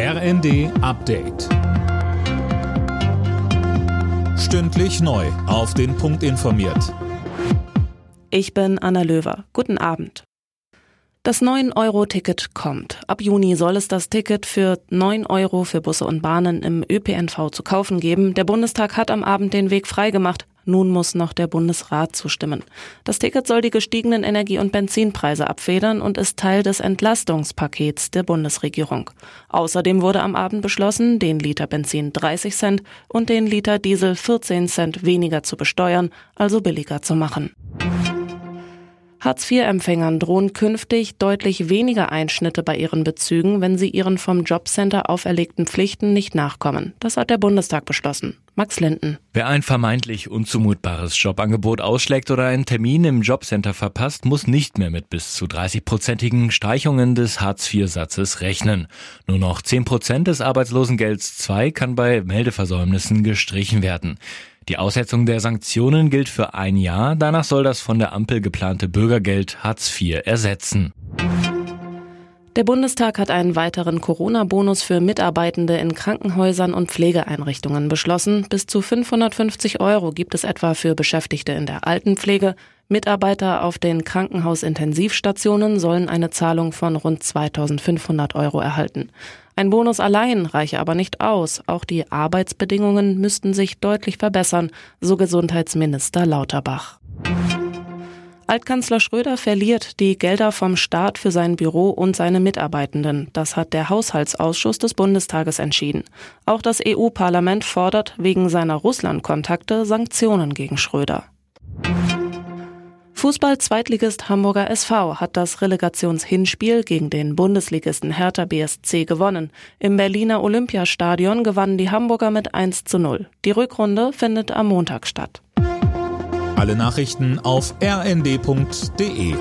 RND Update. Stündlich neu. Auf den Punkt informiert. Ich bin Anna Löwer. Guten Abend. Das 9-Euro-Ticket kommt. Ab Juni soll es das Ticket für 9 Euro für Busse und Bahnen im ÖPNV zu kaufen geben. Der Bundestag hat am Abend den Weg freigemacht. Nun muss noch der Bundesrat zustimmen. Das Ticket soll die gestiegenen Energie- und Benzinpreise abfedern und ist Teil des Entlastungspakets der Bundesregierung. Außerdem wurde am Abend beschlossen, den Liter Benzin 30 Cent und den Liter Diesel 14 Cent weniger zu besteuern, also billiger zu machen. Hartz-IV-Empfängern drohen künftig deutlich weniger Einschnitte bei ihren Bezügen, wenn sie ihren vom Jobcenter auferlegten Pflichten nicht nachkommen. Das hat der Bundestag beschlossen. Max Linden. Wer ein vermeintlich unzumutbares Jobangebot ausschlägt oder einen Termin im Jobcenter verpasst, muss nicht mehr mit bis zu 30-prozentigen Streichungen des Hartz-IV-Satzes rechnen. Nur noch 10 Prozent des Arbeitslosengelds II kann bei Meldeversäumnissen gestrichen werden. Die Aussetzung der Sanktionen gilt für ein Jahr. Danach soll das von der Ampel geplante Bürgergeld Hartz IV ersetzen. Der Bundestag hat einen weiteren Corona-Bonus für Mitarbeitende in Krankenhäusern und Pflegeeinrichtungen beschlossen. Bis zu 550 Euro gibt es etwa für Beschäftigte in der Altenpflege. Mitarbeiter auf den Krankenhausintensivstationen sollen eine Zahlung von rund 2500 Euro erhalten. Ein Bonus allein reiche aber nicht aus. Auch die Arbeitsbedingungen müssten sich deutlich verbessern, so Gesundheitsminister Lauterbach. Altkanzler Schröder verliert die Gelder vom Staat für sein Büro und seine Mitarbeitenden. Das hat der Haushaltsausschuss des Bundestages entschieden. Auch das EU-Parlament fordert wegen seiner Russland-Kontakte Sanktionen gegen Schröder. Fußball-Zweitligist Hamburger SV hat das Relegationshinspiel gegen den Bundesligisten Hertha BSC gewonnen. Im Berliner Olympiastadion gewannen die Hamburger mit 1 zu 0. Die Rückrunde findet am Montag statt. Alle Nachrichten auf rnd.de